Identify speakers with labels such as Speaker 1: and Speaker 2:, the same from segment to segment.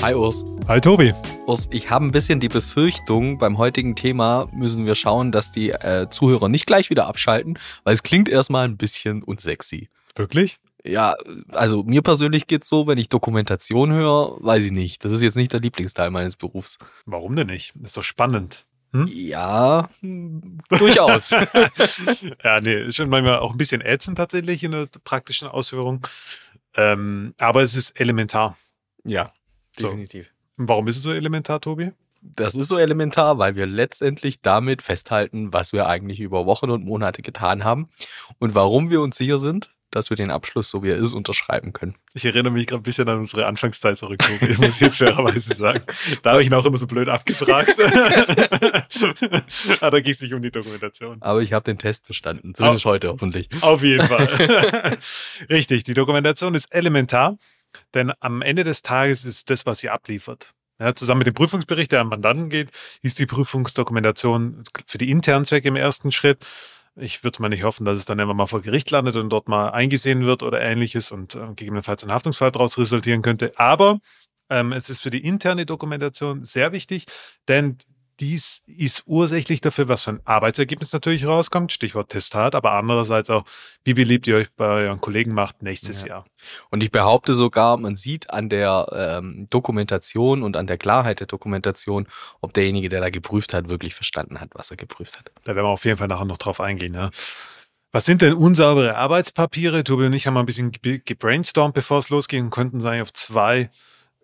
Speaker 1: Hi Urs.
Speaker 2: Hi Tobi.
Speaker 1: Urs, ich habe ein bisschen die Befürchtung, beim heutigen Thema müssen wir schauen, dass die äh, Zuhörer nicht gleich wieder abschalten, weil es klingt erstmal ein bisschen unsexy.
Speaker 2: Wirklich?
Speaker 1: Ja, also mir persönlich geht's so, wenn ich Dokumentation höre, weiß ich nicht. Das ist jetzt nicht der Lieblingsteil meines Berufs.
Speaker 2: Warum denn nicht? Das ist doch spannend.
Speaker 1: Hm? Ja, durchaus.
Speaker 2: ja, nee, ist schon manchmal auch ein bisschen ätzend tatsächlich in der praktischen Ausführung. Ähm, aber es ist elementar.
Speaker 1: Ja, definitiv.
Speaker 2: So. Warum ist es so elementar, Tobi?
Speaker 1: Das ist so elementar, weil wir letztendlich damit festhalten, was wir eigentlich über Wochen und Monate getan haben und warum wir uns sicher sind, dass wir den Abschluss, so wie er ist, unterschreiben können.
Speaker 2: Ich erinnere mich gerade ein bisschen an unsere Anfangszeit zurück, muss ich jetzt fairerweise sagen. Da habe ich ihn auch immer so blöd abgefragt. Aber da ging es nicht um die Dokumentation.
Speaker 1: Aber ich habe den Test bestanden, zumindest auf, heute hoffentlich.
Speaker 2: Auf jeden Fall. Richtig, die Dokumentation ist elementar. Denn am Ende des Tages ist das, was sie abliefert. Ja, zusammen mit dem Prüfungsbericht, der an Mandanten geht, ist die Prüfungsdokumentation für die internen Zwecke im ersten Schritt. Ich würde mal nicht hoffen, dass es dann immer mal vor Gericht landet und dort mal eingesehen wird oder ähnliches und äh, gegebenenfalls ein Haftungsfall daraus resultieren könnte. Aber ähm, es ist für die interne Dokumentation sehr wichtig, denn dies ist ursächlich dafür, was für ein Arbeitsergebnis natürlich rauskommt, Stichwort Testat, aber andererseits auch, wie beliebt ihr euch bei euren Kollegen macht nächstes ja. Jahr.
Speaker 1: Und ich behaupte sogar, man sieht an der ähm, Dokumentation und an der Klarheit der Dokumentation, ob derjenige, der da geprüft hat, wirklich verstanden hat, was er geprüft hat.
Speaker 2: Da werden wir auf jeden Fall nachher noch drauf eingehen. Ja. Was sind denn unsaubere Arbeitspapiere? Tobi und ich haben mal ein bisschen gebrainstormt, bevor es losging und konnten sagen, auf zwei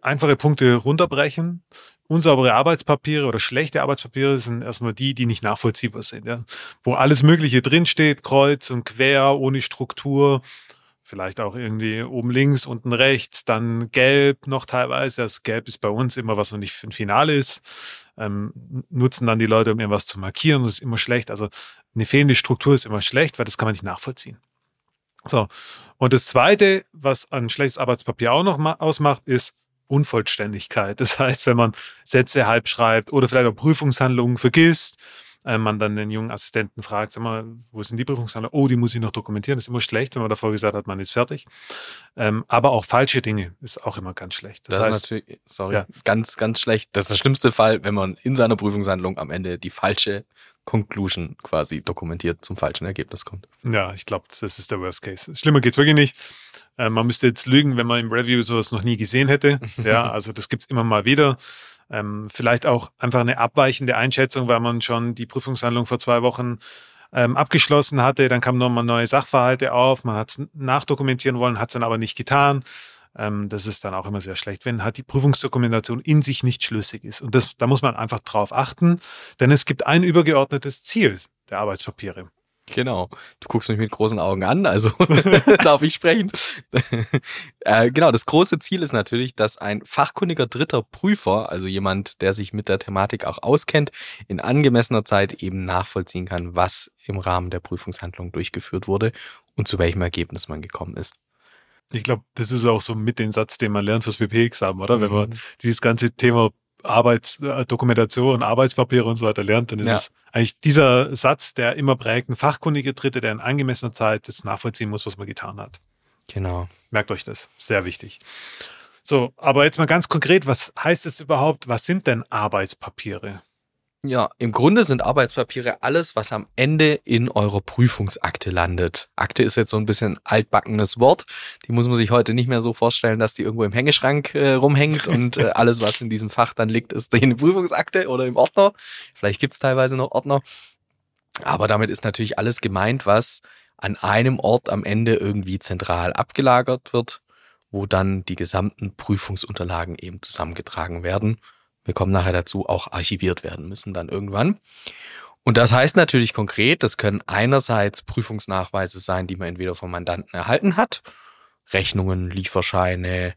Speaker 2: einfache Punkte runterbrechen unsaubere Arbeitspapiere oder schlechte Arbeitspapiere sind erstmal die, die nicht nachvollziehbar sind, ja? wo alles Mögliche drinsteht, kreuz und quer, ohne Struktur, vielleicht auch irgendwie oben links, unten rechts, dann gelb noch teilweise. Das Gelb ist bei uns immer, was noch nicht ein Finale ist. Ähm, nutzen dann die Leute, um irgendwas zu markieren. Das ist immer schlecht. Also eine fehlende Struktur ist immer schlecht, weil das kann man nicht nachvollziehen. So. Und das Zweite, was ein schlechtes Arbeitspapier auch noch ausmacht, ist, Unvollständigkeit. Das heißt, wenn man Sätze halb schreibt oder vielleicht auch Prüfungshandlungen vergisst, äh, man dann den jungen Assistenten fragt, sag mal, wo sind die Prüfungshandlungen? Oh, die muss ich noch dokumentieren. Das ist immer schlecht, wenn man davor gesagt hat, man ist fertig. Ähm, aber auch falsche Dinge ist auch immer ganz schlecht.
Speaker 1: Das, das heißt, ist natürlich, sorry, ja. ganz, ganz schlecht. Das ist der schlimmste Fall, wenn man in seiner Prüfungshandlung am Ende die falsche Conclusion quasi dokumentiert zum falschen Ergebnis kommt.
Speaker 2: Ja, ich glaube, das ist der Worst Case. Schlimmer geht's wirklich nicht. Äh, man müsste jetzt lügen, wenn man im Review sowas noch nie gesehen hätte. ja, also das gibt's immer mal wieder. Ähm, vielleicht auch einfach eine abweichende Einschätzung, weil man schon die Prüfungshandlung vor zwei Wochen ähm, abgeschlossen hatte. Dann kamen nochmal neue Sachverhalte auf. Man hat es nachdokumentieren wollen, hat es dann aber nicht getan. Ähm, das ist dann auch immer sehr schlecht, wenn halt die Prüfungsdokumentation in sich nicht schlüssig ist. Und das, da muss man einfach drauf achten, denn es gibt ein übergeordnetes Ziel der Arbeitspapiere.
Speaker 1: Genau. Du guckst mich mit großen Augen an, also darf ich sprechen. äh, genau, das große Ziel ist natürlich, dass ein fachkundiger dritter Prüfer, also jemand, der sich mit der Thematik auch auskennt, in angemessener Zeit eben nachvollziehen kann, was im Rahmen der Prüfungshandlung durchgeführt wurde und zu welchem Ergebnis man gekommen ist.
Speaker 2: Ich glaube, das ist auch so mit den Satz, den man lernt fürs PP-Examen, oder? Mhm. Wenn man mhm. dieses ganze Thema Arbeitsdokumentation, äh, Arbeitspapiere und so weiter lernt, dann ist ja. es eigentlich dieser Satz, der immer prägt, ein fachkundiger Dritte, der in angemessener Zeit jetzt nachvollziehen muss, was man getan hat.
Speaker 1: Genau.
Speaker 2: Merkt euch das. Sehr wichtig. So, aber jetzt mal ganz konkret, was heißt es überhaupt? Was sind denn Arbeitspapiere?
Speaker 1: Ja, im Grunde sind Arbeitspapiere alles, was am Ende in eurer Prüfungsakte landet. Akte ist jetzt so ein bisschen altbackenes Wort. Die muss man sich heute nicht mehr so vorstellen, dass die irgendwo im Hängeschrank äh, rumhängt und äh, alles, was in diesem Fach dann liegt, ist in der Prüfungsakte oder im Ordner. Vielleicht gibt's teilweise noch Ordner. Aber damit ist natürlich alles gemeint, was an einem Ort am Ende irgendwie zentral abgelagert wird, wo dann die gesamten Prüfungsunterlagen eben zusammengetragen werden wir kommen nachher dazu, auch archiviert werden müssen dann irgendwann. Und das heißt natürlich konkret, das können einerseits Prüfungsnachweise sein, die man entweder vom Mandanten erhalten hat, Rechnungen, Lieferscheine,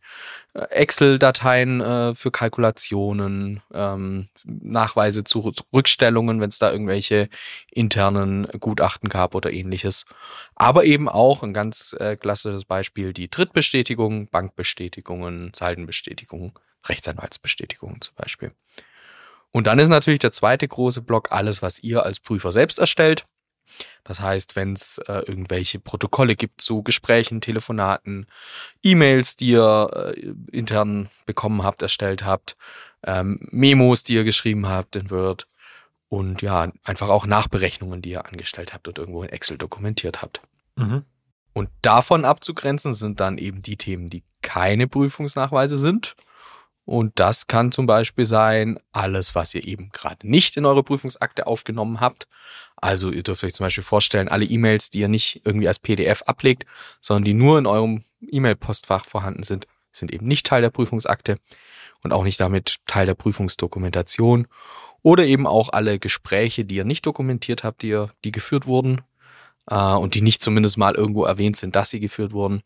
Speaker 1: äh, Excel-Dateien äh, für Kalkulationen, ähm, Nachweise zu Rückstellungen, wenn es da irgendwelche internen Gutachten gab oder ähnliches. Aber eben auch ein ganz äh, klassisches Beispiel, die Drittbestätigung, Bankbestätigungen, Saldenbestätigungen, Rechtsanwaltsbestätigungen zum Beispiel. Und dann ist natürlich der zweite große Block alles, was ihr als Prüfer selbst erstellt. Das heißt, wenn es äh, irgendwelche Protokolle gibt zu Gesprächen, Telefonaten, E-Mails, die ihr äh, intern bekommen habt, erstellt habt, ähm, Memos, die ihr geschrieben habt in Word und ja, einfach auch Nachberechnungen, die ihr angestellt habt und irgendwo in Excel dokumentiert habt. Mhm. Und davon abzugrenzen sind dann eben die Themen, die keine Prüfungsnachweise sind. Und das kann zum Beispiel sein, alles, was ihr eben gerade nicht in eure Prüfungsakte aufgenommen habt. Also ihr dürft euch zum Beispiel vorstellen, alle E-Mails, die ihr nicht irgendwie als PDF ablegt, sondern die nur in eurem E-Mail-Postfach vorhanden sind, sind eben nicht Teil der Prüfungsakte und auch nicht damit Teil der Prüfungsdokumentation. Oder eben auch alle Gespräche, die ihr nicht dokumentiert habt, die, ihr, die geführt wurden äh, und die nicht zumindest mal irgendwo erwähnt sind, dass sie geführt wurden.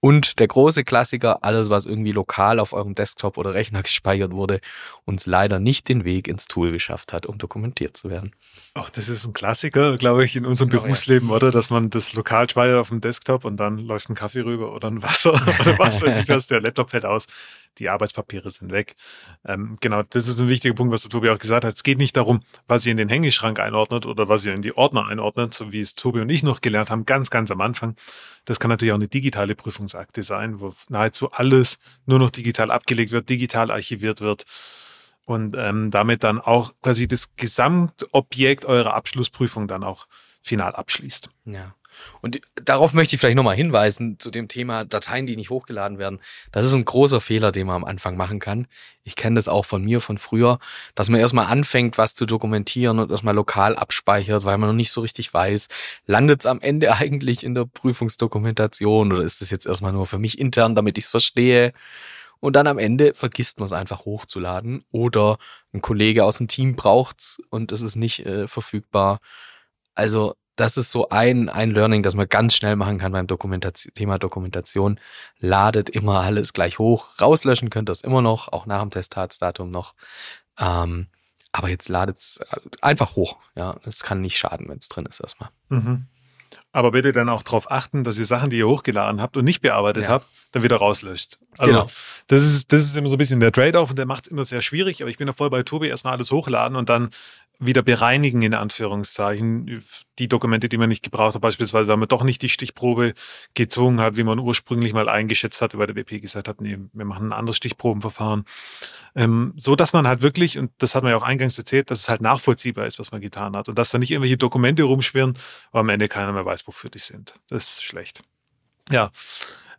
Speaker 1: Und der große Klassiker, alles, was irgendwie lokal auf eurem Desktop oder Rechner gespeichert wurde, uns leider nicht den Weg ins Tool geschafft hat, um dokumentiert zu werden.
Speaker 2: Ach, das ist ein Klassiker, glaube ich, in unserem genau, Berufsleben, ja. oder? Dass man das lokal speichert auf dem Desktop und dann läuft ein Kaffee rüber oder ein Wasser oder was weiß ich was, der Laptop fällt aus die Arbeitspapiere sind weg. Ähm, genau, das ist ein wichtiger Punkt, was der Tobi auch gesagt hat. Es geht nicht darum, was ihr in den Hängeschrank einordnet oder was ihr in die Ordner einordnet, so wie es Tobi und ich noch gelernt haben, ganz, ganz am Anfang. Das kann natürlich auch eine digitale Prüfungsakte sein, wo nahezu alles nur noch digital abgelegt wird, digital archiviert wird und ähm, damit dann auch quasi das Gesamtobjekt eurer Abschlussprüfung dann auch final abschließt.
Speaker 1: Ja. Und darauf möchte ich vielleicht nochmal hinweisen zu dem Thema Dateien, die nicht hochgeladen werden. Das ist ein großer Fehler, den man am Anfang machen kann. Ich kenne das auch von mir, von früher, dass man erstmal anfängt, was zu dokumentieren und erstmal lokal abspeichert, weil man noch nicht so richtig weiß, landet es am Ende eigentlich in der Prüfungsdokumentation oder ist es jetzt erstmal nur für mich intern, damit ich es verstehe? Und dann am Ende vergisst man es einfach hochzuladen oder ein Kollege aus dem Team braucht's und es ist nicht äh, verfügbar. Also das ist so ein, ein Learning, das man ganz schnell machen kann beim Dokumentation, Thema Dokumentation. Ladet immer alles gleich hoch. Rauslöschen könnt ihr es immer noch, auch nach dem Testatsdatum noch. Ähm, aber jetzt ladet es äh, einfach hoch. Ja, es kann nicht schaden, wenn es drin ist erstmal. Mhm.
Speaker 2: Aber bitte dann auch darauf achten, dass ihr Sachen, die ihr hochgeladen habt und nicht bearbeitet ja. habt, dann wieder rauslöscht. Also genau. das ist, das ist immer so ein bisschen der Trade-off und der macht es immer sehr schwierig, aber ich bin da voll bei Tobi, erstmal alles hochladen und dann wieder bereinigen, in Anführungszeichen, die Dokumente, die man nicht gebraucht hat, beispielsweise, weil man doch nicht die Stichprobe gezogen hat, wie man ursprünglich mal eingeschätzt hat, weil der BP gesagt hat, nee, wir machen ein anderes Stichprobenverfahren. Ähm, so dass man halt wirklich, und das hat man ja auch eingangs erzählt, dass es halt nachvollziehbar ist, was man getan hat und dass da nicht irgendwelche Dokumente rumschwirren, aber am Ende keiner mehr weiß, wofür die sind. Das ist schlecht. Ja,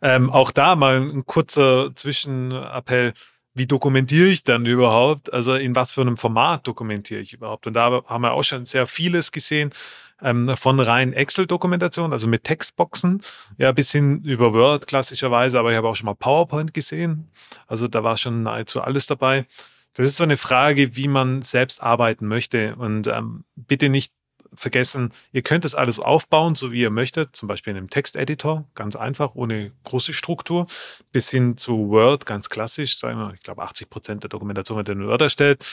Speaker 2: ähm, auch da mal ein kurzer Zwischenappell wie dokumentiere ich dann überhaupt? Also in was für einem Format dokumentiere ich überhaupt? Und da haben wir auch schon sehr vieles gesehen, ähm, von rein Excel-Dokumentation, also mit Textboxen, ja, bis hin über Word klassischerweise, aber ich habe auch schon mal PowerPoint gesehen. Also da war schon nahezu alles dabei. Das ist so eine Frage, wie man selbst arbeiten möchte. Und ähm, bitte nicht vergessen, ihr könnt das alles aufbauen, so wie ihr möchtet, zum Beispiel in einem Texteditor, ganz einfach, ohne große Struktur, bis hin zu Word, ganz klassisch, sagen wir, ich glaube 80 Prozent der Dokumentation wird in Word erstellt.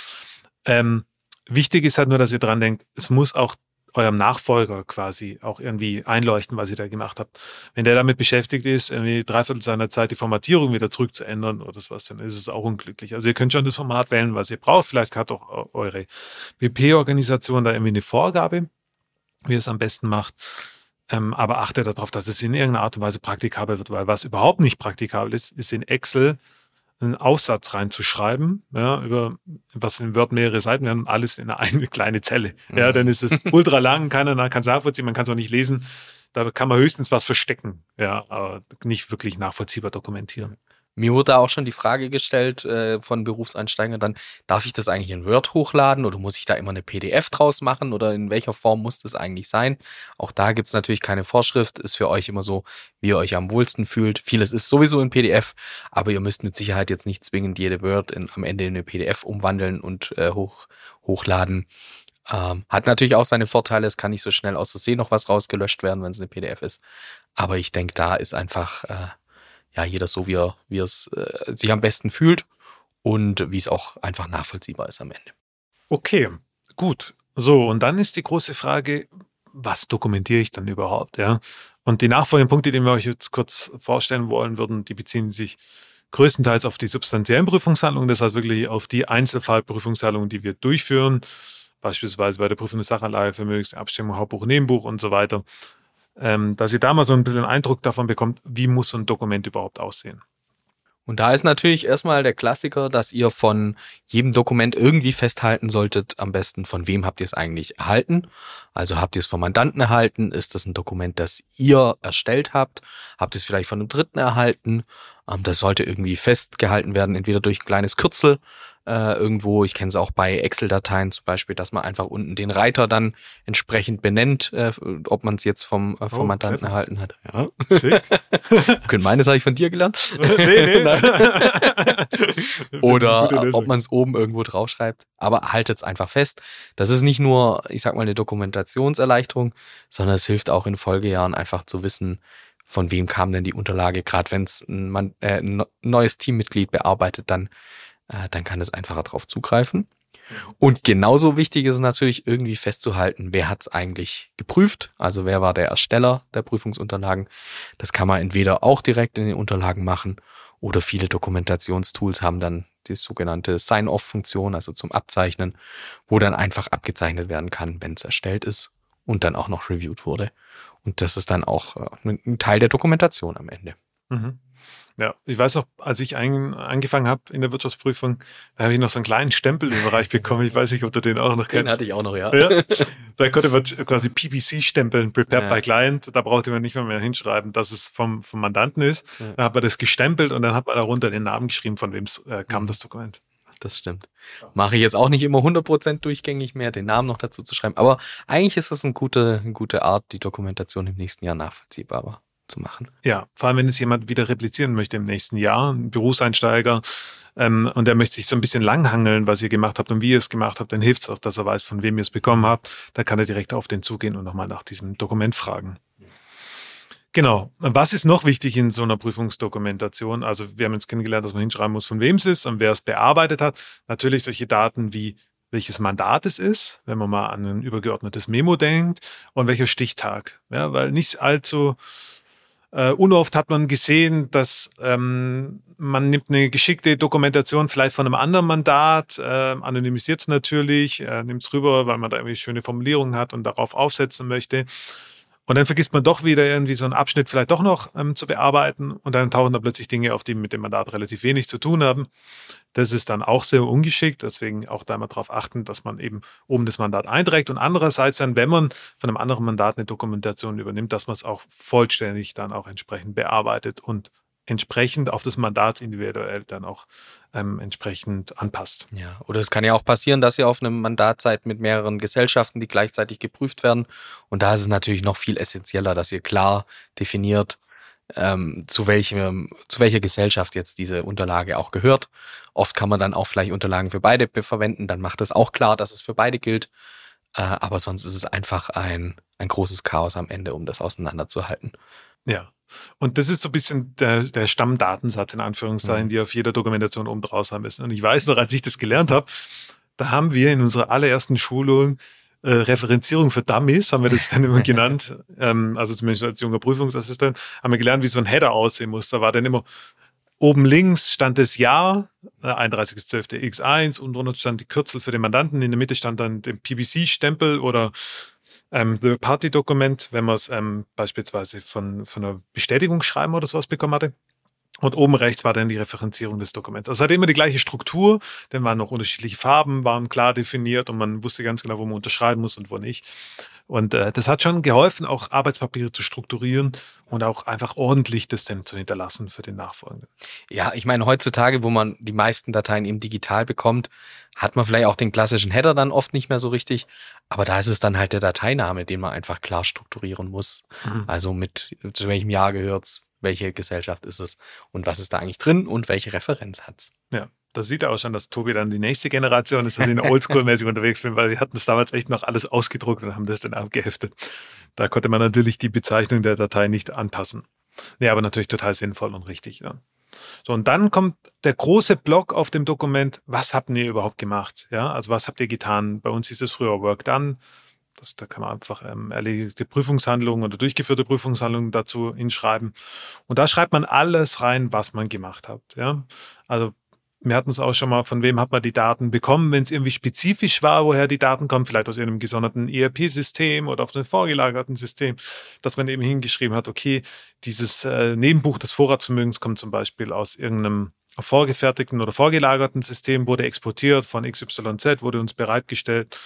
Speaker 2: Ähm, wichtig ist halt nur, dass ihr dran denkt, es muss auch eurem Nachfolger quasi auch irgendwie einleuchten, was ihr da gemacht habt. Wenn der damit beschäftigt ist, irgendwie dreiviertel seiner Zeit die Formatierung wieder zurückzuändern oder was, dann ist es auch unglücklich. Also ihr könnt schon das Format wählen, was ihr braucht. Vielleicht hat auch eure WP-Organisation da irgendwie eine Vorgabe, wie ihr es am besten macht. Ähm, aber achtet darauf, dass es in irgendeiner Art und Weise praktikabel wird, weil was überhaupt nicht praktikabel ist, ist in Excel einen Aufsatz reinzuschreiben, ja, über was in Word mehrere Seiten werden, alles in eine kleine Zelle. Ja, mhm. dann ist es ultra lang, keiner kann es nachvollziehen, man kann es auch nicht lesen. Da kann man höchstens was verstecken, ja, aber nicht wirklich nachvollziehbar dokumentieren.
Speaker 1: Mir wurde auch schon die Frage gestellt äh, von Berufseinsteigern dann, darf ich das eigentlich in Word hochladen oder muss ich da immer eine PDF draus machen oder in welcher Form muss das eigentlich sein? Auch da gibt es natürlich keine Vorschrift, ist für euch immer so, wie ihr euch am wohlsten fühlt. Vieles ist sowieso in PDF, aber ihr müsst mit Sicherheit jetzt nicht zwingend jede Word in, am Ende in eine PDF umwandeln und äh, hoch, hochladen. Ähm, hat natürlich auch seine Vorteile, es kann nicht so schnell aus Versehen noch was rausgelöscht werden, wenn es eine PDF ist. Aber ich denke, da ist einfach äh, ja jeder so, wie er, wie er es äh, sich am besten fühlt und wie es auch einfach nachvollziehbar ist am Ende.
Speaker 2: Okay, gut. So, und dann ist die große Frage, was dokumentiere ich dann überhaupt? Ja? Und die nachfolgenden Punkte, die wir euch jetzt kurz vorstellen wollen würden, die beziehen sich größtenteils auf die substanziellen Prüfungshandlungen, das heißt wirklich auf die Einzelfallprüfungshandlungen, die wir durchführen, beispielsweise bei der Prüfung der Sachanlage, Vermögensabstimmung, Hauptbuch, Nebenbuch und so weiter, ähm, dass ihr da mal so ein bisschen Eindruck davon bekommt, wie muss so ein Dokument überhaupt aussehen.
Speaker 1: Und da ist natürlich erstmal der Klassiker, dass ihr von jedem Dokument irgendwie festhalten solltet, am besten von wem habt ihr es eigentlich erhalten. Also habt ihr es vom Mandanten erhalten? Ist das ein Dokument, das ihr erstellt habt? Habt ihr es vielleicht von einem Dritten erhalten? Ähm, das sollte irgendwie festgehalten werden, entweder durch ein kleines Kürzel äh, irgendwo. Ich kenne es auch bei Excel-Dateien zum Beispiel, dass man einfach unten den Reiter dann entsprechend benennt, äh, ob man es jetzt vom, äh, vom oh, erhalten hat. Ja. Können meines habe ich von dir gelernt. nee, nee. Oder ob man es oben irgendwo draufschreibt. Aber haltet es einfach fest. Das ist nicht nur, ich sag mal, eine Dokumentationserleichterung, sondern es hilft auch in Folgejahren einfach zu wissen, von wem kam denn die Unterlage, gerade wenn es ein, äh, ein neues Teammitglied bearbeitet, dann dann kann es einfacher darauf zugreifen. Und genauso wichtig ist es natürlich irgendwie festzuhalten, wer hat es eigentlich geprüft, also wer war der Ersteller der Prüfungsunterlagen. Das kann man entweder auch direkt in den Unterlagen machen oder viele Dokumentationstools haben dann die sogenannte Sign-off-Funktion, also zum Abzeichnen, wo dann einfach abgezeichnet werden kann, wenn es erstellt ist und dann auch noch reviewed wurde. Und das ist dann auch äh, ein Teil der Dokumentation am Ende.
Speaker 2: Mhm. Ja, ich weiß noch, als ich ein, angefangen habe in der Wirtschaftsprüfung, da habe ich noch so einen kleinen Stempel im Bereich bekommen. Ich weiß nicht, ob du den auch noch kennst.
Speaker 1: Den hatte ich auch noch, ja.
Speaker 2: ja da konnte man quasi PPC stempeln, Prepared ja. by Client. Da brauchte man nicht mehr, mehr hinschreiben, dass es vom, vom Mandanten ist. Ja. Da hat man das gestempelt und dann hat man darunter den Namen geschrieben, von wem äh, kam, mhm. das Dokument.
Speaker 1: Das stimmt. Mache ich jetzt auch nicht immer 100% durchgängig mehr, den Namen noch dazu zu schreiben. Aber eigentlich ist das eine gute, eine gute Art, die Dokumentation im nächsten Jahr nachvollziehbar war zu machen.
Speaker 2: Ja, vor allem, wenn es jemand wieder replizieren möchte im nächsten Jahr, ein Berufseinsteiger, ähm, und der möchte sich so ein bisschen langhangeln, was ihr gemacht habt und wie ihr es gemacht habt, dann hilft es auch, dass er weiß, von wem ihr es bekommen habt. Da kann er direkt auf den zugehen und nochmal nach diesem Dokument fragen. Genau. Was ist noch wichtig in so einer Prüfungsdokumentation? Also wir haben jetzt kennengelernt, dass man hinschreiben muss, von wem es ist und wer es bearbeitet hat. Natürlich solche Daten wie welches Mandat es ist, wenn man mal an ein übergeordnetes Memo denkt und welcher Stichtag. Ja, weil nicht allzu äh, unoft hat man gesehen, dass ähm, man nimmt eine geschickte Dokumentation vielleicht von einem anderen Mandat, äh, anonymisiert es natürlich, äh, nimmt es rüber, weil man da irgendwie schöne Formulierungen hat und darauf aufsetzen möchte. Und dann vergisst man doch wieder irgendwie so einen Abschnitt vielleicht doch noch ähm, zu bearbeiten und dann tauchen da plötzlich Dinge auf, die mit dem Mandat relativ wenig zu tun haben. Das ist dann auch sehr ungeschickt, deswegen auch da mal darauf achten, dass man eben oben das Mandat einträgt und andererseits dann, wenn man von einem anderen Mandat eine Dokumentation übernimmt, dass man es auch vollständig dann auch entsprechend bearbeitet und entsprechend auf das Mandat individuell dann auch ähm, entsprechend anpasst.
Speaker 1: Ja, oder es kann ja auch passieren, dass ihr auf einem Mandat seid mit mehreren Gesellschaften, die gleichzeitig geprüft werden. Und da ist es natürlich noch viel essentieller, dass ihr klar definiert, ähm, zu, welchem, zu welcher Gesellschaft jetzt diese Unterlage auch gehört. Oft kann man dann auch vielleicht Unterlagen für beide verwenden, dann macht es auch klar, dass es für beide gilt. Äh, aber sonst ist es einfach ein, ein großes Chaos am Ende, um das auseinanderzuhalten.
Speaker 2: Ja, und das ist so ein bisschen der, der Stammdatensatz in Anführungszeichen, mhm. die auf jeder Dokumentation oben draus haben müssen. Und ich weiß noch, als ich das gelernt habe, da haben wir in unserer allerersten Schulung äh, Referenzierung für Dummies, haben wir das dann immer genannt, ähm, also zumindest als junger Prüfungsassistent, haben wir gelernt, wie so ein Header aussehen muss. Da war dann immer oben links stand das Jahr, äh, 31.12. X1, und drunter stand die Kürzel für den Mandanten, in der Mitte stand dann der PBC-Stempel oder ähm, The-Party-Dokument, wenn man es ähm, beispielsweise von, von einer Bestätigungsschreiben oder sowas bekommen hatte. Und oben rechts war dann die Referenzierung des Dokuments. Also es hatte immer die gleiche Struktur, dann waren noch unterschiedliche Farben, waren klar definiert und man wusste ganz genau, wo man unterschreiben muss und wo nicht. Und äh, das hat schon geholfen, auch Arbeitspapiere zu strukturieren und auch einfach ordentlich das dann zu hinterlassen für den Nachfolgenden.
Speaker 1: Ja, ich meine, heutzutage, wo man die meisten Dateien eben digital bekommt, hat man vielleicht auch den klassischen Header dann oft nicht mehr so richtig. Aber da ist es dann halt der Dateiname, den man einfach klar strukturieren muss. Mhm. Also mit zu welchem Jahr gehört's, welche Gesellschaft ist es und was ist da eigentlich drin und welche Referenz hat's.
Speaker 2: Ja. Das sieht auch schon, dass Tobi dann die nächste Generation ist, dass ich oldschool-mäßig unterwegs bin, weil wir hatten das damals echt noch alles ausgedruckt und haben das dann abgeheftet. Da konnte man natürlich die Bezeichnung der Datei nicht anpassen. Nee, aber natürlich total sinnvoll und richtig. Ja. So, und dann kommt der große Block auf dem Dokument, was habt ihr überhaupt gemacht? Ja, also was habt ihr getan? Bei uns hieß es früher Work Done. Das, da kann man einfach ähm, erledigte Prüfungshandlungen oder durchgeführte Prüfungshandlungen dazu hinschreiben. Und da schreibt man alles rein, was man gemacht hat. Ja, also wir hatten es auch schon mal, von wem hat man die Daten bekommen, wenn es irgendwie spezifisch war, woher die Daten kommen, vielleicht aus einem gesonderten ERP-System oder auf einem vorgelagerten System, dass man eben hingeschrieben hat, okay, dieses äh, Nebenbuch des Vorratsvermögens kommt zum Beispiel aus irgendeinem vorgefertigten oder vorgelagerten System, wurde exportiert von XYZ, wurde uns bereitgestellt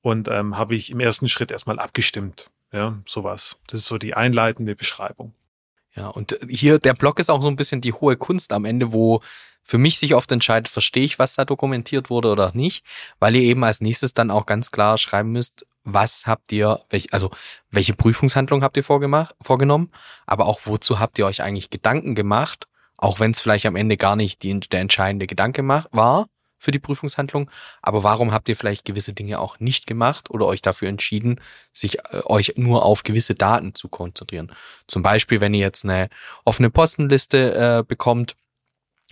Speaker 2: und ähm, habe ich im ersten Schritt erstmal abgestimmt. Ja, sowas. Das ist so die einleitende Beschreibung.
Speaker 1: Ja, und hier der Blog ist auch so ein bisschen die hohe Kunst am Ende, wo für mich sich oft entscheidet, verstehe ich, was da dokumentiert wurde oder nicht, weil ihr eben als nächstes dann auch ganz klar schreiben müsst, was habt ihr, welch, also welche Prüfungshandlung habt ihr vorgemacht, vorgenommen, aber auch wozu habt ihr euch eigentlich Gedanken gemacht, auch wenn es vielleicht am Ende gar nicht die, der entscheidende Gedanke war für die Prüfungshandlung, aber warum habt ihr vielleicht gewisse Dinge auch nicht gemacht oder euch dafür entschieden, sich äh, euch nur auf gewisse Daten zu konzentrieren? Zum Beispiel, wenn ihr jetzt eine offene Postenliste äh, bekommt,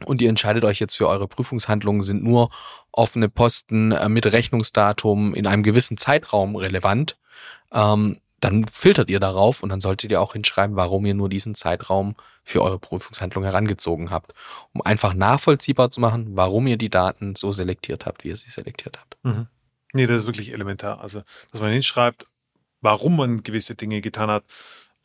Speaker 1: und ihr entscheidet euch jetzt für eure Prüfungshandlungen, sind nur offene Posten äh, mit Rechnungsdatum in einem gewissen Zeitraum relevant, ähm, dann filtert ihr darauf und dann solltet ihr auch hinschreiben, warum ihr nur diesen Zeitraum für eure Prüfungshandlung herangezogen habt, um einfach nachvollziehbar zu machen, warum ihr die Daten so selektiert habt, wie ihr sie selektiert habt.
Speaker 2: Mhm. Nee, das ist wirklich elementar. Also, dass man hinschreibt, warum man gewisse Dinge getan hat,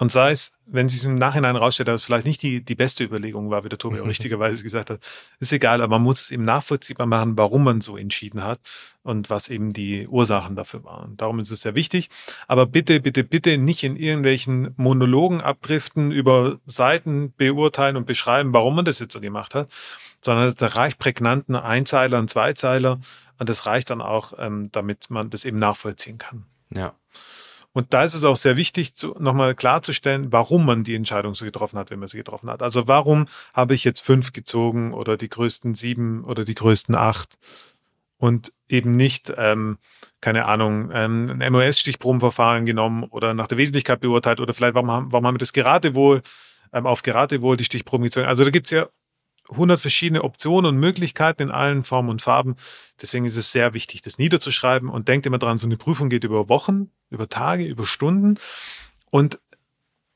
Speaker 2: und sei es, wenn sich im Nachhinein rausstellt, dass es vielleicht nicht die, die beste Überlegung war, wie der Tobi auch richtigerweise gesagt hat, ist egal, aber man muss es eben nachvollziehbar machen, warum man so entschieden hat und was eben die Ursachen dafür waren. Darum ist es sehr wichtig. Aber bitte, bitte, bitte nicht in irgendwelchen Monologen abdriften, über Seiten beurteilen und beschreiben, warum man das jetzt so gemacht hat, sondern da reicht prägnanten Einzeiler und Zweizeiler und das reicht dann auch, ähm, damit man das eben nachvollziehen kann.
Speaker 1: Ja.
Speaker 2: Und da ist es auch sehr wichtig, nochmal klarzustellen, warum man die Entscheidung so getroffen hat, wenn man sie getroffen hat. Also warum habe ich jetzt fünf gezogen oder die größten sieben oder die größten acht und eben nicht, ähm, keine Ahnung, ähm, ein MOS-Stichprobenverfahren genommen oder nach der Wesentlichkeit beurteilt oder vielleicht, warum haben, warum haben wir das Geratewohl, ähm, auf Geratewohl die Stichproben gezogen. Also da gibt es ja 100 verschiedene Optionen und Möglichkeiten in allen Formen und Farben. Deswegen ist es sehr wichtig, das niederzuschreiben und denkt immer dran, so eine Prüfung geht über Wochen, über Tage, über Stunden und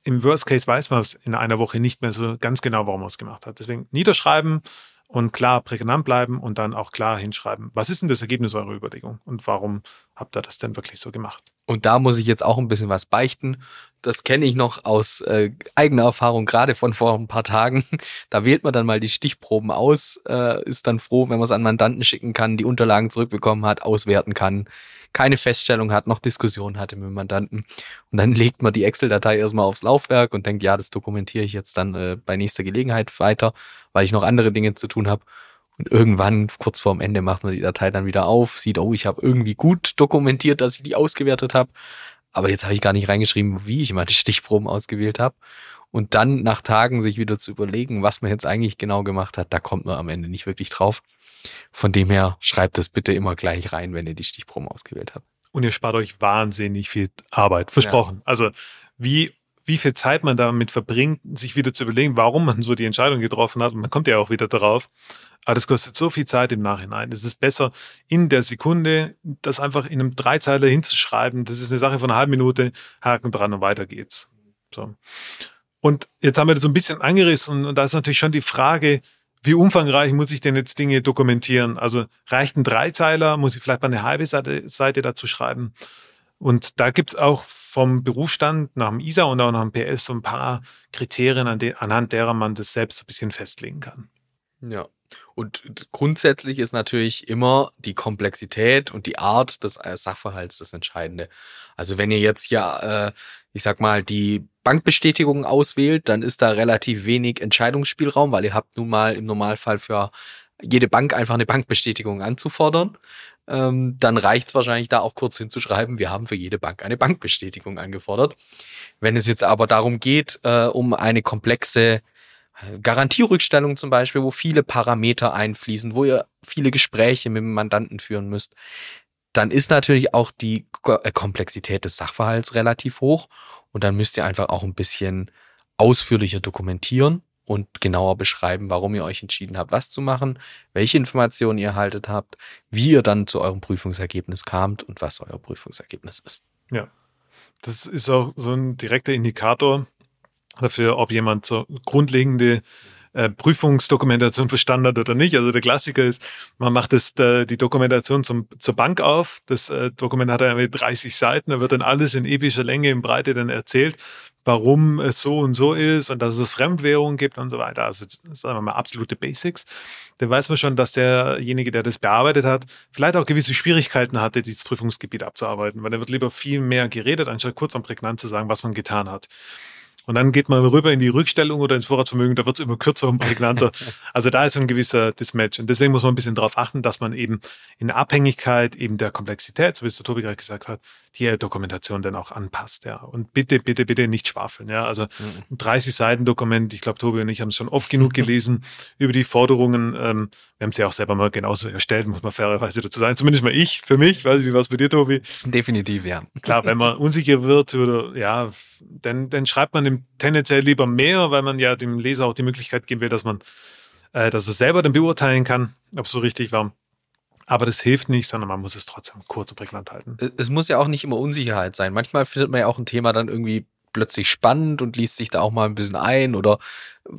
Speaker 2: im Worst Case weiß man es in einer Woche nicht mehr so ganz genau, warum man es gemacht hat. Deswegen niederschreiben und klar prägnant bleiben und dann auch klar hinschreiben, was ist denn das Ergebnis eurer Überlegung und warum habt ihr das denn wirklich so gemacht?
Speaker 1: Und da muss ich jetzt auch ein bisschen was beichten. Das kenne ich noch aus äh, eigener Erfahrung, gerade von vor ein paar Tagen. Da wählt man dann mal die Stichproben aus, äh, ist dann froh, wenn man es an Mandanten schicken kann, die Unterlagen zurückbekommen hat, auswerten kann, keine Feststellung hat, noch Diskussionen hatte mit dem Mandanten. Und dann legt man die Excel-Datei erstmal aufs Laufwerk und denkt, ja, das dokumentiere ich jetzt dann äh, bei nächster Gelegenheit weiter, weil ich noch andere Dinge zu tun habe. Und irgendwann, kurz vorm Ende, macht man die Datei dann wieder auf, sieht, oh, ich habe irgendwie gut dokumentiert, dass ich die ausgewertet habe. Aber jetzt habe ich gar nicht reingeschrieben, wie ich meine Stichproben ausgewählt habe. Und dann nach Tagen sich wieder zu überlegen, was man jetzt eigentlich genau gemacht hat, da kommt man am Ende nicht wirklich drauf. Von dem her, schreibt das bitte immer gleich rein, wenn ihr die Stichproben ausgewählt habt.
Speaker 2: Und ihr spart euch wahnsinnig viel Arbeit. Versprochen. Ja. Also, wie wie viel Zeit man damit verbringt, sich wieder zu überlegen, warum man so die Entscheidung getroffen hat. Und man kommt ja auch wieder darauf. Aber das kostet so viel Zeit im Nachhinein. Es ist besser, in der Sekunde das einfach in einem Dreizeiler hinzuschreiben. Das ist eine Sache von einer halben Minute, Haken dran und weiter geht's. So. Und jetzt haben wir das so ein bisschen angerissen und da ist natürlich schon die Frage, wie umfangreich muss ich denn jetzt Dinge dokumentieren? Also reicht ein Dreizeiler? Muss ich vielleicht mal eine halbe Seite, Seite dazu schreiben? Und da gibt's auch vom Berufsstand nach dem ISA und auch nach dem PS so ein paar Kriterien, an de anhand derer man das selbst ein bisschen festlegen kann.
Speaker 1: Ja. Und grundsätzlich ist natürlich immer die Komplexität und die Art des äh, Sachverhalts das Entscheidende. Also wenn ihr jetzt ja, äh, ich sag mal, die Bankbestätigung auswählt, dann ist da relativ wenig Entscheidungsspielraum, weil ihr habt nun mal im Normalfall für jede Bank einfach eine Bankbestätigung anzufordern. Ähm, dann reicht es wahrscheinlich da auch kurz hinzuschreiben, wir haben für jede Bank eine Bankbestätigung angefordert. Wenn es jetzt aber darum geht, äh, um eine komplexe Garantierückstellung zum Beispiel, wo viele Parameter einfließen, wo ihr viele Gespräche mit dem Mandanten führen müsst, dann ist natürlich auch die äh, Komplexität des Sachverhalts relativ hoch. Und dann müsst ihr einfach auch ein bisschen ausführlicher dokumentieren und genauer beschreiben, warum ihr euch entschieden habt, was zu machen, welche Informationen ihr erhaltet habt, wie ihr dann zu eurem Prüfungsergebnis kamt und was euer Prüfungsergebnis ist.
Speaker 2: Ja, das ist auch so ein direkter Indikator dafür, ob jemand so grundlegende Prüfungsdokumentation verstanden hat oder nicht. Also der Klassiker ist, man macht das, äh, die Dokumentation zum, zur Bank auf. Das äh, Dokument hat dann 30 Seiten, da wird dann alles in epischer Länge, in Breite dann erzählt, warum es so und so ist und dass es Fremdwährungen gibt und so weiter. Also sagen wir mal absolute Basics. Da weiß man schon, dass derjenige, der das bearbeitet hat, vielleicht auch gewisse Schwierigkeiten hatte, dieses Prüfungsgebiet abzuarbeiten, weil er wird lieber viel mehr geredet, anstatt kurz und prägnant zu sagen, was man getan hat. Und dann geht man rüber in die Rückstellung oder ins Vorratsvermögen, da wird es immer kürzer und prägnanter. also da ist ein gewisser Dismatch. Und deswegen muss man ein bisschen darauf achten, dass man eben in Abhängigkeit eben der Komplexität, so wie es der Tobi gerade gesagt hat, die Dokumentation dann auch anpasst. Ja. Und bitte, bitte, bitte nicht schwafeln. Ja. Also ein 30-Seiten-Dokument, ich glaube, Tobi und ich haben es schon oft genug gelesen über die Forderungen. Ähm, wir haben sie auch selber mal genauso erstellt, muss man fairerweise dazu sagen. Zumindest mal ich, für mich. Weiß ich, wie war es bei dir, Tobi?
Speaker 1: Definitiv, ja.
Speaker 2: Klar, wenn man unsicher wird oder ja, dann, dann schreibt man dem tendenziell lieber mehr, weil man ja dem Leser auch die Möglichkeit geben will, dass man, äh, dass er selber dann beurteilen kann, ob es so richtig war. Aber das hilft nicht, sondern man muss es trotzdem kurz und prägnant halten.
Speaker 1: Es muss ja auch nicht immer Unsicherheit sein. Manchmal findet man ja auch ein Thema dann irgendwie plötzlich spannend und liest sich da auch mal ein bisschen ein oder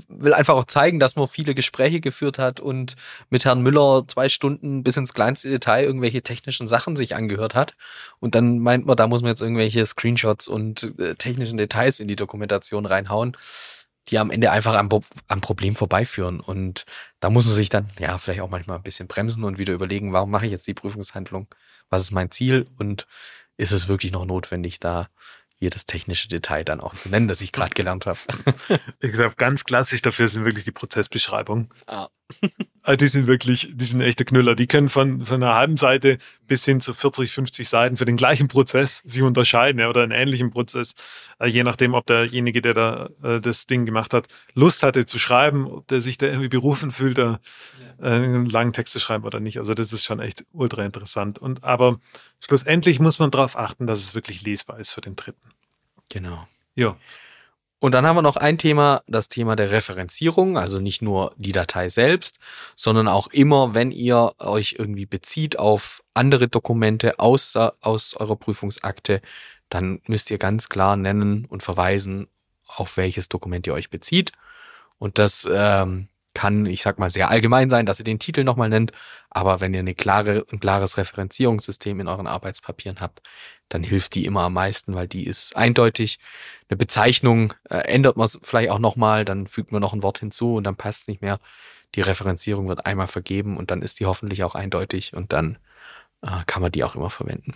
Speaker 1: will einfach auch zeigen, dass man viele Gespräche geführt hat und mit Herrn Müller zwei Stunden bis ins kleinste Detail irgendwelche technischen Sachen sich angehört hat. Und dann meint man, da muss man jetzt irgendwelche Screenshots und äh, technischen Details in die Dokumentation reinhauen, die am Ende einfach am, am Problem vorbeiführen. Und da muss man sich dann ja vielleicht auch manchmal ein bisschen bremsen und wieder überlegen, warum mache ich jetzt die Prüfungshandlung? Was ist mein Ziel? Und ist es wirklich noch notwendig, da jedes technische Detail dann auch zu nennen, das ich gerade gelernt habe.
Speaker 2: Ich glaube, ganz klassisch dafür sind wirklich die Prozessbeschreibungen. Ah. Also die sind wirklich, die sind echte Knüller. Die können von, von einer halben Seite bis hin zu 40, 50 Seiten für den gleichen Prozess sich unterscheiden ja, oder einen ähnlichen Prozess. Äh, je nachdem, ob derjenige, der da äh, das Ding gemacht hat, Lust hatte zu schreiben, ob der sich da irgendwie berufen fühlt, da äh, einen langen Text zu schreiben oder nicht. Also das ist schon echt ultra interessant. Und aber schlussendlich muss man darauf achten, dass es wirklich lesbar ist für den Dritten.
Speaker 1: Genau.
Speaker 2: Ja.
Speaker 1: Und dann haben wir noch ein Thema, das Thema der Referenzierung, also nicht nur die Datei selbst, sondern auch immer, wenn ihr euch irgendwie bezieht auf andere Dokumente aus, aus eurer Prüfungsakte, dann müsst ihr ganz klar nennen und verweisen, auf welches Dokument ihr euch bezieht. Und das ähm, kann, ich sag mal, sehr allgemein sein, dass ihr den Titel nochmal nennt. Aber wenn ihr eine klare, ein klares Referenzierungssystem in euren Arbeitspapieren habt, dann hilft die immer am meisten, weil die ist eindeutig. Eine Bezeichnung äh, ändert man vielleicht auch nochmal, dann fügt man noch ein Wort hinzu und dann passt es nicht mehr. Die Referenzierung wird einmal vergeben und dann ist die hoffentlich auch eindeutig und dann äh, kann man die auch immer verwenden.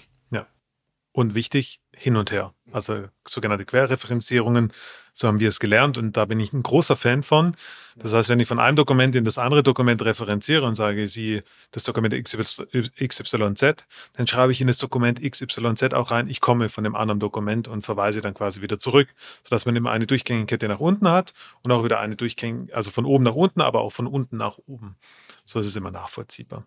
Speaker 2: Und wichtig, hin und her. Also sogenannte Querreferenzierungen, so haben wir es gelernt und da bin ich ein großer Fan von. Das heißt, wenn ich von einem Dokument in das andere Dokument referenziere und sage, sie das Dokument XYZ, dann schreibe ich in das Dokument XYZ auch rein, ich komme von dem anderen Dokument und verweise dann quasi wieder zurück, sodass man immer eine durchgängige Kette nach unten hat und auch wieder eine durchgängige, also von oben nach unten, aber auch von unten nach oben. So ist es immer nachvollziehbar.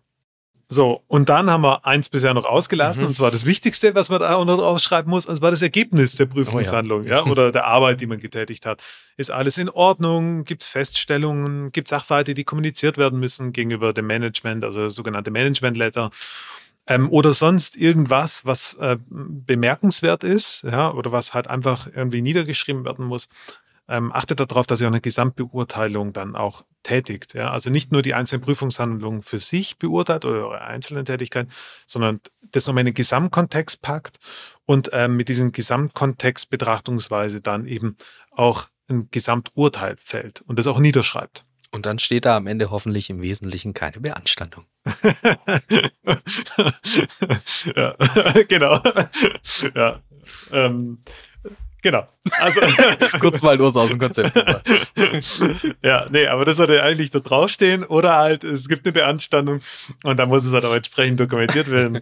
Speaker 2: So, und dann haben wir eins bisher noch ausgelassen, mhm. und zwar das Wichtigste, was man da auch noch ausschreiben muss, und zwar das Ergebnis der Prüfungshandlung, oh ja. ja. oder der Arbeit, die man getätigt hat. Ist alles in Ordnung? Gibt es Feststellungen? Gibt es Sachverhalte, die kommuniziert werden müssen gegenüber dem Management, also sogenannte Management-Letter? Ähm, oder sonst irgendwas, was äh, bemerkenswert ist, ja, oder was halt einfach irgendwie niedergeschrieben werden muss ähm, achtet darauf, dass ihr eine Gesamtbeurteilung dann auch tätigt. Ja? Also nicht nur die einzelnen Prüfungshandlungen für sich beurteilt oder eure einzelnen Tätigkeiten, sondern das nochmal in den Gesamtkontext packt und ähm, mit diesem Gesamtkontext Betrachtungsweise dann eben auch ein Gesamturteil fällt und das auch niederschreibt.
Speaker 1: Und dann steht da am Ende hoffentlich im Wesentlichen keine Beanstandung.
Speaker 2: ja, genau. ja. Ähm, Genau. Also
Speaker 1: kurz mal los aus dem Konzept.
Speaker 2: ja, nee, aber das sollte eigentlich da draufstehen oder halt es gibt eine Beanstandung und dann muss es halt auch entsprechend dokumentiert werden.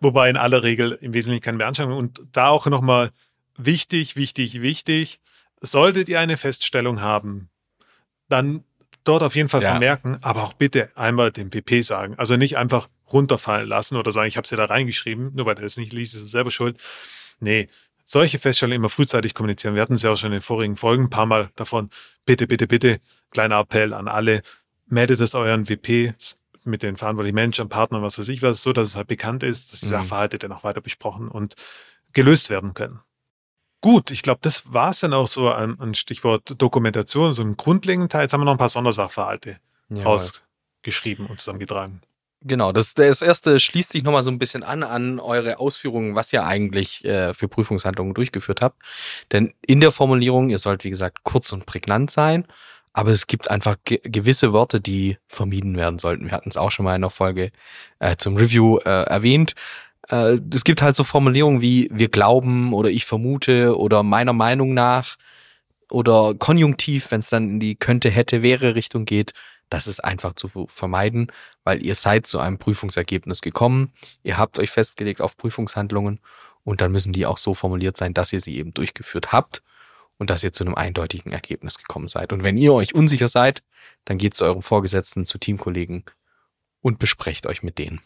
Speaker 2: Wobei in aller Regel im Wesentlichen keine Beanstandung und da auch nochmal wichtig, wichtig, wichtig, solltet ihr eine Feststellung haben, dann dort auf jeden Fall
Speaker 1: Ja.
Speaker 2: vermerken, aber auch bitte einmal dem PP sagen. Also nicht einfach runterfallen lassen oder sagen, ich habe es ja da reingeschrieben, nur weil er es nicht liest, ist er selber schuld. Nee, solche Feststellungen immer frühzeitig kommunizieren. Wir hatten es ja auch schon in den vorigen Folgen ein paar Mal davon. Bitte, bitte, bitte, kleiner Appell an alle, meldet es euren WPs mit den verantwortlichen Menschen, Partnern, was weiß ich was, so dass es halt bekannt ist, dass die
Speaker 1: Mhm.
Speaker 2: Sachverhalte dann auch weiter besprochen und gelöst werden können. Gut, ich glaube, das war es dann auch so an, an Stichwort Dokumentation, so im grundlegenden Teil. Jetzt haben wir noch ein paar Sondersachverhalte
Speaker 1: Ja.
Speaker 2: rausgeschrieben und zusammengetragen.
Speaker 1: Genau, das, das erste schließt sich nochmal so ein bisschen an an eure Ausführungen, was ihr eigentlich äh, für Prüfungshandlungen durchgeführt habt. Denn in der Formulierung, ihr sollt wie gesagt kurz und prägnant sein, aber es gibt einfach ge gewisse Worte, die vermieden werden sollten. Wir hatten es auch schon mal in der Folge äh, zum Review äh, erwähnt. Äh, es gibt halt so Formulierungen wie wir glauben oder ich vermute oder meiner Meinung nach oder Konjunktiv, wenn es dann in die könnte, hätte, wäre Richtung geht. Das ist einfach zu vermeiden, weil ihr seid zu einem Prüfungsergebnis gekommen. Ihr habt euch festgelegt auf Prüfungshandlungen und dann müssen die auch so formuliert sein, dass ihr sie eben durchgeführt habt und dass ihr zu einem eindeutigen Ergebnis gekommen seid. Und wenn ihr euch unsicher seid, dann geht zu eurem Vorgesetzten, zu Teamkollegen und besprecht euch mit denen.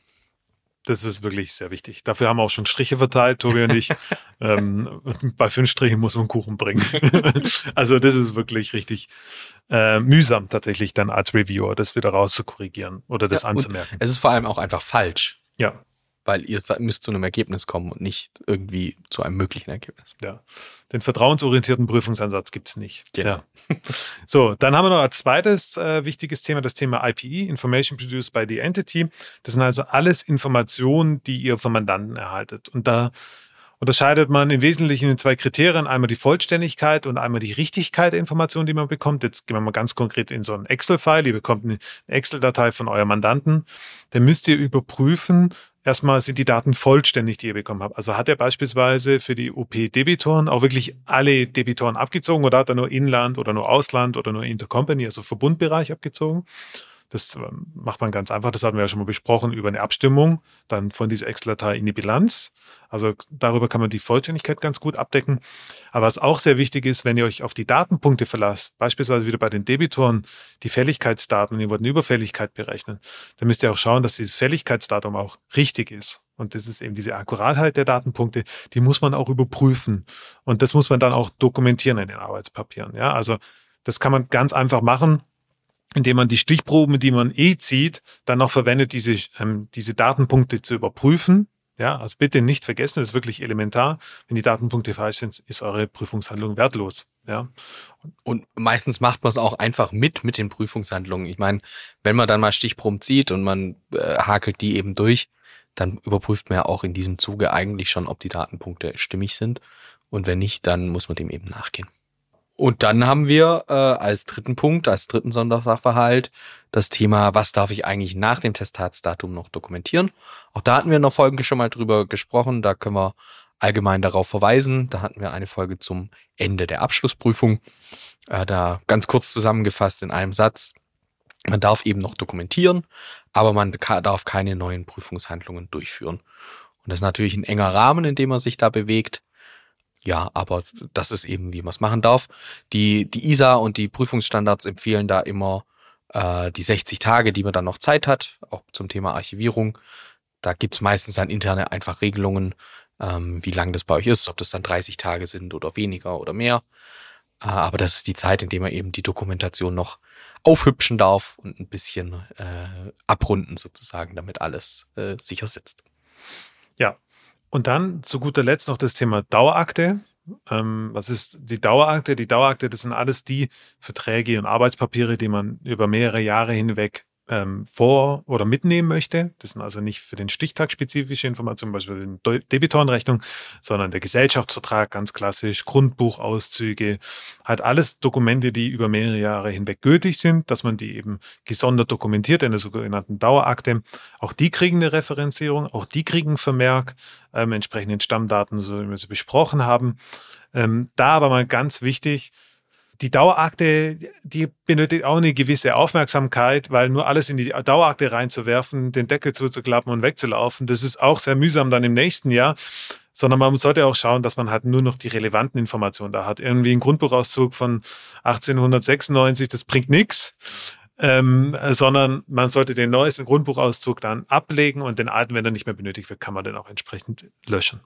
Speaker 2: Das ist wirklich sehr wichtig. Dafür haben wir auch schon Striche verteilt, Tobi und ich. ähm, bei fünf Strichen muss man Kuchen bringen. also das ist wirklich richtig äh, mühsam tatsächlich dann als Reviewer, das wieder rauszukorrigieren oder das
Speaker 1: Ja,
Speaker 2: anzumerken.
Speaker 1: Es ist vor allem auch einfach falsch,
Speaker 2: Ja,
Speaker 1: weil ihr müsst zu einem Ergebnis kommen und nicht irgendwie zu einem möglichen Ergebnis.
Speaker 2: ja. Den vertrauensorientierten Prüfungsansatz gibt's nicht.
Speaker 1: Genau.
Speaker 2: Ja. So, dann haben wir noch als zweites äh, wichtiges Thema das Thema IPE, Information Produced by the Entity. Das sind also alles Informationen, die ihr vom Mandanten erhaltet. Und da unterscheidet man im Wesentlichen in zwei Kriterien. Einmal die Vollständigkeit und einmal die Richtigkeit der Informationen, die man bekommt. Jetzt gehen wir mal ganz konkret in so einen Excel-File. Ihr bekommt eine Excel-Datei von eurem Mandanten. Dann müsst ihr überprüfen, erstmal sind die Daten vollständig, die ihr bekommen habt. Also hat er beispielsweise für die OP-Debitoren auch wirklich alle Debitoren abgezogen oder hat er nur Inland oder nur Ausland oder nur Intercompany, also Verbundbereich abgezogen? Das ähm, macht man ganz einfach. Das hatten wir ja schon mal besprochen über eine Abstimmung, dann von dieser Excel-Datei in die Bilanz. Also darüber kann man die Vollständigkeit ganz gut abdecken. Aber was auch sehr wichtig ist, wenn ihr euch auf die Datenpunkte verlasst, beispielsweise wieder bei den Debitoren, die Fälligkeitsdaten, und ihr wollt eine Überfälligkeit berechnen, dann müsst ihr auch schauen, dass dieses Fälligkeitsdatum auch richtig ist. Und das ist eben diese Akkuratheit der Datenpunkte, die muss man auch überprüfen. Und das muss man dann auch dokumentieren in den Arbeitspapieren. Ja, also das kann man ganz einfach machen, indem man die Stichproben, die man eh zieht, dann noch verwendet, diese, ähm, diese Datenpunkte zu überprüfen. Ja, also bitte nicht vergessen, das ist wirklich elementar. Wenn die Datenpunkte falsch sind, ist eure Prüfungshandlung wertlos. Ja,
Speaker 1: Und meistens macht man es auch einfach mit mit den Prüfungshandlungen. Ich meine, wenn man dann mal Stichproben zieht und man äh, hakelt die eben durch, dann überprüft man ja auch in diesem Zuge eigentlich schon, ob die Datenpunkte stimmig sind. Und wenn nicht, dann muss man dem eben nachgehen. Und dann haben wir äh, als dritten Punkt, als dritten Sondersachverhalt das Thema, was darf ich eigentlich nach dem Testatsdatum noch dokumentieren? Auch da hatten wir in der Folge schon mal drüber gesprochen. Da können wir allgemein darauf verweisen. Da hatten wir eine Folge zum Ende der Abschlussprüfung. Äh, da ganz kurz zusammengefasst in einem Satz. Man darf eben noch dokumentieren, aber man darf keine neuen Prüfungshandlungen durchführen. Und das ist natürlich ein enger Rahmen, in dem man sich da bewegt. Ja, aber das ist eben, wie man es machen darf. Die, die ISA und die Prüfungsstandards empfehlen da immer äh, die 60 Tage, die man dann noch Zeit hat, auch zum Thema Archivierung. Da gibt's meistens dann interne einfach Regelungen, ähm, wie lang das bei euch ist, ob das dann 30 Tage sind oder weniger oder mehr. Äh, aber das ist die Zeit, in der man eben die Dokumentation noch aufhübschen darf und ein bisschen äh, abrunden sozusagen, damit alles äh, sicher sitzt.
Speaker 2: Ja. Und dann zu guter Letzt noch das Thema Dauerakte. Ähm, was ist die Dauerakte? Die Dauerakte, das sind alles die Verträge und Arbeitspapiere, die man über mehrere Jahre hinweg ähm, vor- oder mitnehmen möchte. Das sind also nicht für den Stichtag spezifische Informationen, zum Beispiel die De- Debitorenrechnung, sondern der Gesellschaftsvertrag ganz klassisch, Grundbuchauszüge, halt alles Dokumente, die über mehrere Jahre hinweg gültig sind, dass man die eben gesondert dokumentiert in der sogenannten Dauerakte. Auch die kriegen eine Referenzierung, auch die kriegen einen Vermerk, ähm, entsprechenden Stammdaten, so wie wir sie besprochen haben. Ähm, da aber mal ganz wichtig, die Dauerakte, die benötigt auch eine gewisse Aufmerksamkeit, weil nur alles in die Dauerakte reinzuwerfen, den Deckel zuzuklappen und wegzulaufen, das ist auch sehr mühsam dann im nächsten Jahr, sondern man sollte auch schauen, dass man halt nur noch die relevanten Informationen da hat. Irgendwie ein Grundbuchauszug von 1896, das bringt nichts. Ähm, sondern man sollte den neuesten Grundbuchauszug dann ablegen und den alten, wenn er nicht mehr benötigt wird, kann man den auch entsprechend löschen.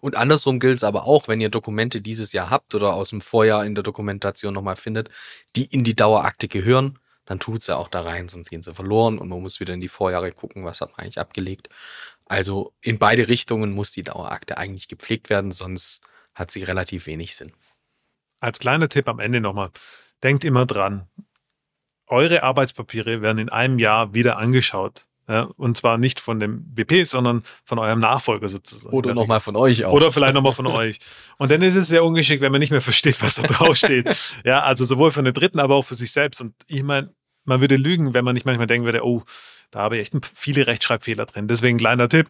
Speaker 1: Und andersrum gilt es aber auch, wenn ihr Dokumente dieses Jahr habt oder aus dem Vorjahr in der Dokumentation nochmal findet, die in die Dauerakte gehören, dann tut sie auch da rein, sonst gehen sie verloren und man muss wieder in die Vorjahre gucken, was hat man eigentlich abgelegt. Also in beide Richtungen muss die Dauerakte eigentlich gepflegt werden, sonst hat sie relativ wenig Sinn.
Speaker 2: Als kleiner Tipp am Ende nochmal, denkt immer dran, eure Arbeitspapiere werden in einem Jahr wieder angeschaut. Ja, und zwar nicht von dem BP, sondern von eurem Nachfolger sozusagen.
Speaker 1: Oder nochmal von euch auch.
Speaker 2: Oder vielleicht nochmal von euch. Und dann ist es sehr ungeschickt, wenn man nicht mehr versteht, was da draufsteht. ja, also sowohl für den Dritten, aber auch für sich selbst. Und ich meine, man würde lügen, wenn man nicht manchmal denken würde, oh, da habe ich echt viele Rechtschreibfehler drin. Deswegen kleiner Tipp.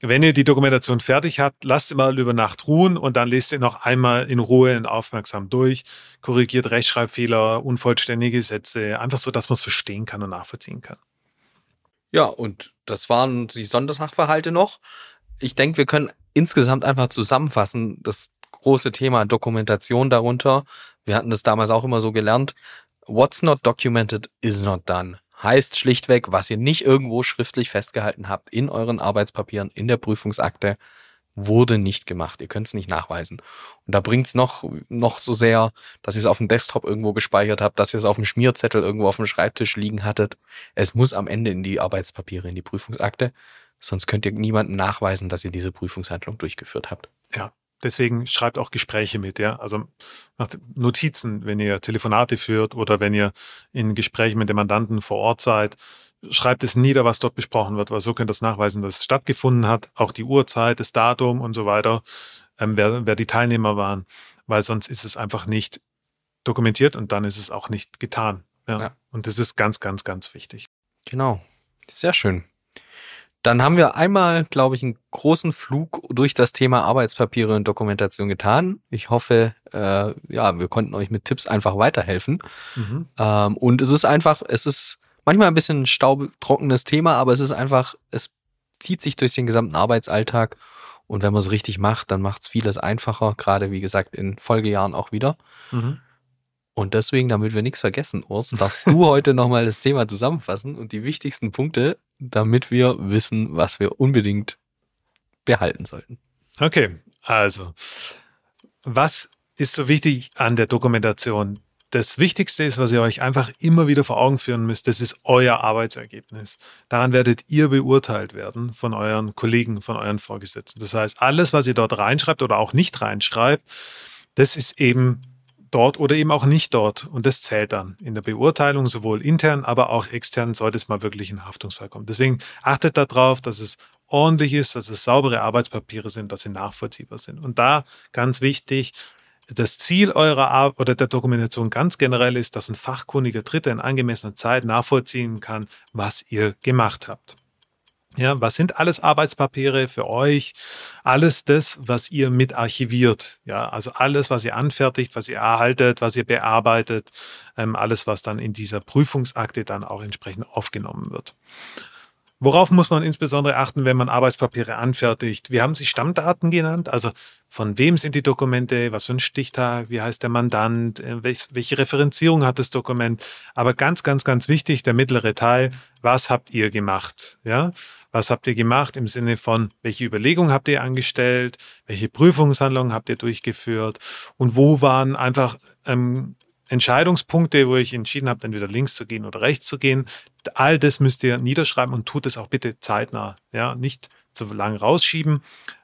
Speaker 2: Wenn ihr die Dokumentation fertig habt, lasst sie mal über Nacht ruhen und dann lest ihr noch einmal in Ruhe und aufmerksam durch, korrigiert Rechtschreibfehler, unvollständige Sätze, einfach so, dass man es verstehen kann und nachvollziehen kann.
Speaker 1: Ja, und das waren die Sondersachverhalte noch. Ich denke, wir können insgesamt einfach zusammenfassen, das große Thema Dokumentation darunter. Wir hatten das damals auch immer so gelernt. What's not documented is not done. Heißt schlichtweg, was ihr nicht irgendwo schriftlich festgehalten habt in euren Arbeitspapieren, in der Prüfungsakte, wurde nicht gemacht. Ihr könnt es nicht nachweisen. Und da bringt es noch, noch so sehr, dass ihr es auf dem Desktop irgendwo gespeichert habt, dass ihr es auf dem Schmierzettel irgendwo auf dem Schreibtisch liegen hattet. Es muss am Ende in die Arbeitspapiere, in die Prüfungsakte. Sonst könnt ihr niemandem nachweisen, dass ihr diese Prüfungshandlung durchgeführt habt.
Speaker 2: Ja, Deswegen schreibt auch Gespräche mit, ja. Also macht Notizen, wenn ihr Telefonate führt oder wenn ihr in Gesprächen mit dem Mandanten vor Ort seid. Schreibt es nieder, was dort besprochen wird, weil so könnt ihr das nachweisen, dass es stattgefunden hat. Auch die Uhrzeit, das Datum und so weiter, ähm, wer, wer die Teilnehmer waren. Weil sonst ist es einfach nicht dokumentiert und dann ist es auch nicht getan. Ja. ja. Und das ist ganz, ganz, ganz wichtig.
Speaker 1: Genau. Sehr schön. Dann haben wir einmal, glaube ich, einen großen Flug durch das Thema Arbeitspapiere und Dokumentation getan. Ich hoffe, äh, ja, wir konnten euch mit Tipps einfach weiterhelfen. Mhm. Ähm, und es ist einfach, es ist manchmal ein bisschen staubtrockenes Thema, aber es ist einfach, es zieht sich durch den gesamten Arbeitsalltag. Und wenn man es richtig macht, dann macht es vieles einfacher, gerade wie gesagt in Folgejahren auch wieder. Mhm. Und deswegen, damit wir nichts vergessen, Urs, darfst du heute nochmal das Thema zusammenfassen und die wichtigsten Punkte damit wir wissen, was wir unbedingt behalten sollten.
Speaker 2: Okay, also, was ist so wichtig an der Dokumentation? Das Wichtigste ist, was ihr euch einfach immer wieder vor Augen führen müsst, das ist euer Arbeitsergebnis. Daran werdet ihr beurteilt werden von euren Kollegen, von euren Vorgesetzten. Das heißt, alles, was ihr dort reinschreibt oder auch nicht reinschreibt, das ist eben dort oder eben auch nicht dort. Und das zählt dann in der Beurteilung, sowohl intern, aber auch extern, sollte es mal wirklich in Haftungsfall kommen. Deswegen achtet darauf, dass es ordentlich ist, dass es saubere Arbeitspapiere sind, dass sie nachvollziehbar sind. Und da ganz wichtig, das Ziel eurer Ar oder der Dokumentation ganz generell ist, dass ein fachkundiger Dritter in angemessener Zeit nachvollziehen kann, was ihr gemacht habt. Ja, was sind alles Arbeitspapiere für euch? Alles das, was ihr mit archiviert. Ja, also alles, was ihr anfertigt, was ihr erhaltet, was ihr bearbeitet, ähm, alles, was dann in dieser Prüfungsakte dann auch entsprechend aufgenommen wird. Worauf muss man insbesondere achten, wenn man Arbeitspapiere anfertigt? Wir haben sie Stammdaten genannt, also von wem sind die Dokumente, was für ein Stichtag, wie heißt der Mandant, äh, welche Referenzierung hat das Dokument. Aber ganz, ganz, ganz wichtig, der mittlere Teil, was habt ihr gemacht? Ja, was habt ihr gemacht im Sinne von, welche Überlegungen habt ihr angestellt, welche Prüfungshandlungen habt ihr durchgeführt? Und wo waren einfach ähm, Entscheidungspunkte, wo ich entschieden habe, entweder links zu gehen oder rechts zu gehen. All das müsst ihr niederschreiben und tut es auch bitte zeitnah. Ja, nicht zu lange rausschieben,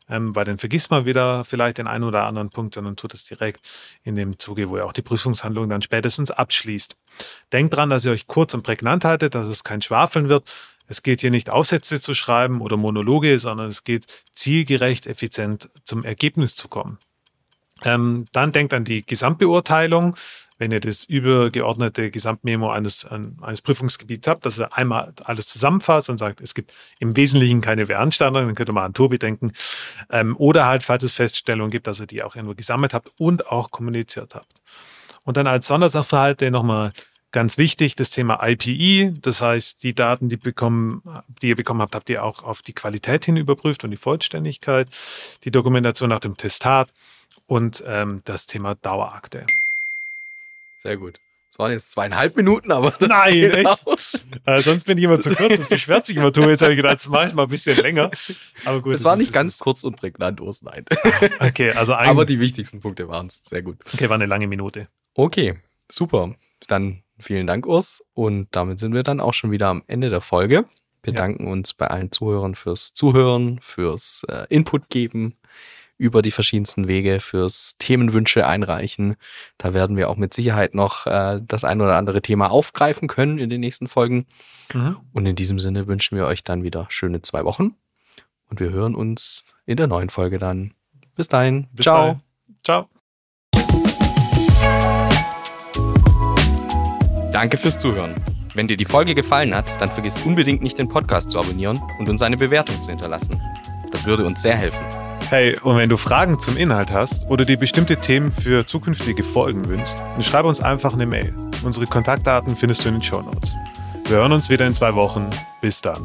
Speaker 2: ähm, weil dann vergisst man wieder vielleicht den einen oder anderen Punkt, sondern tut es direkt in dem Zuge, wo ihr auch die Prüfungshandlung dann spätestens abschließt. Denkt dran, dass ihr euch kurz und prägnant haltet, dass es kein Schwafeln wird. Es geht hier nicht Aufsätze zu schreiben oder Monologe, sondern es geht zielgerecht, effizient zum Ergebnis zu kommen. Ähm, dann denkt an die Gesamtbeurteilung wenn ihr das übergeordnete Gesamtmemo eines, eines Prüfungsgebiets habt, dass ihr einmal alles zusammenfasst und sagt, es gibt im Wesentlichen keine Beanstandung, dann könnt ihr mal an Tobi denken. Ähm, oder halt, falls es Feststellungen gibt, dass ihr die auch irgendwo gesammelt habt und auch kommuniziert habt. Und dann als Sondersachverhalte nochmal Ganz wichtig, das Thema IPE, das heißt, die Daten, die, bekommen, die ihr bekommen habt, habt ihr auch auf die Qualität hin überprüft und die Vollständigkeit, die Dokumentation nach dem Testat und ähm, das Thema Dauerakte.
Speaker 1: Sehr gut. Das waren jetzt zweieinhalb Minuten, aber das
Speaker 2: Nein, echt? Äh, sonst bin ich immer zu kurz, das beschwert sich immer. Tobi, jetzt habe ich gedacht, das mache ich mal ein bisschen länger. Aber gut.
Speaker 1: Das war nicht
Speaker 2: ist-
Speaker 1: ganz kurz und prägnant, Urs, nein.
Speaker 2: Okay, also ein,
Speaker 1: Aber die wichtigsten Punkte waren es. Sehr gut.
Speaker 2: okay, war eine lange Minute.
Speaker 1: Okay, super. Dann vielen Dank, Urs. Und damit sind wir dann auch schon wieder am Ende der Folge. Bedanken uns bei allen Zuhörern fürs Zuhören, fürs äh, Input geben über die verschiedensten Wege, fürs Themenwünsche einreichen. Da werden wir auch mit Sicherheit noch äh, das ein oder andere Thema aufgreifen können in den nächsten Folgen.
Speaker 2: Mhm.
Speaker 1: Und in diesem Sinne wünschen wir euch dann wieder schöne zwei Wochen. Und wir hören uns in der neuen Folge dann. Bis dahin.
Speaker 2: Bis
Speaker 1: Ciao.
Speaker 2: dahin. Ciao.
Speaker 1: Danke fürs Zuhören. Wenn dir die Folge gefallen hat, dann vergiss unbedingt nicht den Podcast zu abonnieren und uns eine Bewertung zu hinterlassen. Das würde uns sehr helfen.
Speaker 2: Hey, und wenn du Fragen zum Inhalt hast oder dir bestimmte Themen für zukünftige Folgen wünschst, dann schreib uns einfach eine Mail. Unsere Kontaktdaten findest du in den Show Notes. Wir hören uns wieder in zwei Wochen. Bis dann.